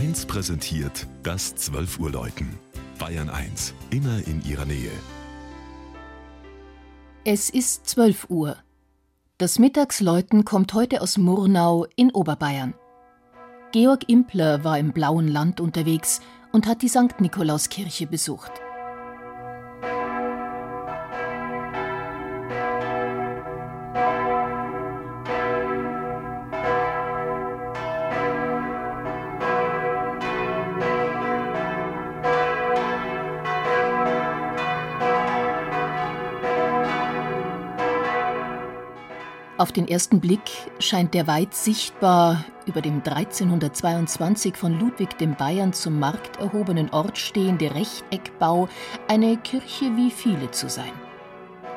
1 präsentiert das 12 Uhr Läuten. Bayern 1, immer in ihrer Nähe. Es ist 12 Uhr. Das Mittagsläuten kommt heute aus Murnau in Oberbayern. Georg Impler war im blauen Land unterwegs und hat die St. Nikolauskirche besucht. Auf den ersten Blick scheint der weit sichtbar über dem 1322 von Ludwig dem Bayern zum Markt erhobenen Ort stehende Rechteckbau eine Kirche wie viele zu sein.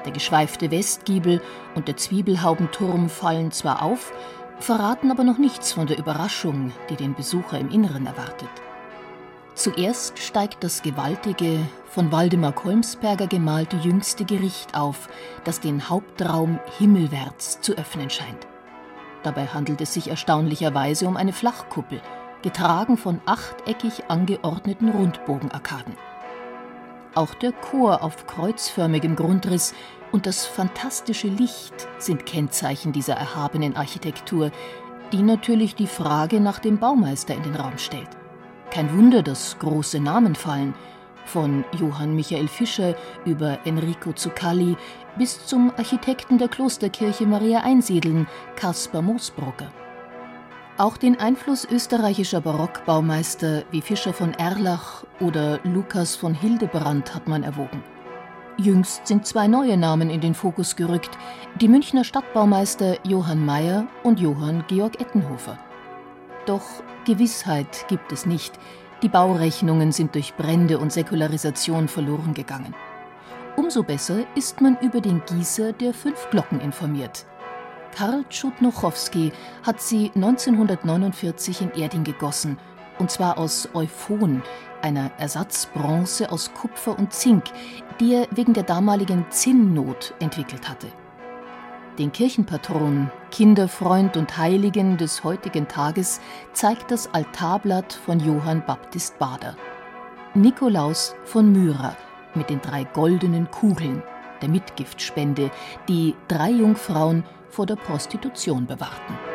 Der geschweifte Westgiebel und der Zwiebelhaubenturm fallen zwar auf, verraten aber noch nichts von der Überraschung, die den Besucher im Inneren erwartet. Zuerst steigt das gewaltige, von Waldemar Kolmsberger gemalte jüngste Gericht auf, das den Hauptraum himmelwärts zu öffnen scheint. Dabei handelt es sich erstaunlicherweise um eine Flachkuppel, getragen von achteckig angeordneten Rundbogenarkaden. Auch der Chor auf kreuzförmigem Grundriss und das fantastische Licht sind Kennzeichen dieser erhabenen Architektur, die natürlich die Frage nach dem Baumeister in den Raum stellt. Kein Wunder, dass große Namen fallen, von Johann Michael Fischer über Enrico Zuccalli bis zum Architekten der Klosterkirche Maria Einsiedeln, Caspar Moosbrugger. Auch den Einfluss österreichischer Barockbaumeister wie Fischer von Erlach oder Lukas von Hildebrand hat man erwogen. Jüngst sind zwei neue Namen in den Fokus gerückt, die Münchner Stadtbaumeister Johann Mayer und Johann Georg Ettenhofer. Doch Gewissheit gibt es nicht. Die Baurechnungen sind durch Brände und Säkularisation verloren gegangen. Umso besser ist man über den Gießer der fünf Glocken informiert. Karl Tschudnochowski hat sie 1949 in Erding gegossen, und zwar aus Euphon, einer Ersatzbronze aus Kupfer und Zink, die er wegen der damaligen Zinnnot entwickelt hatte den Kirchenpatron, Kinderfreund und Heiligen des heutigen Tages, zeigt das Altarblatt von Johann Baptist Bader. Nikolaus von Myra mit den drei goldenen Kugeln, der Mitgiftspende, die drei Jungfrauen vor der Prostitution bewahrten.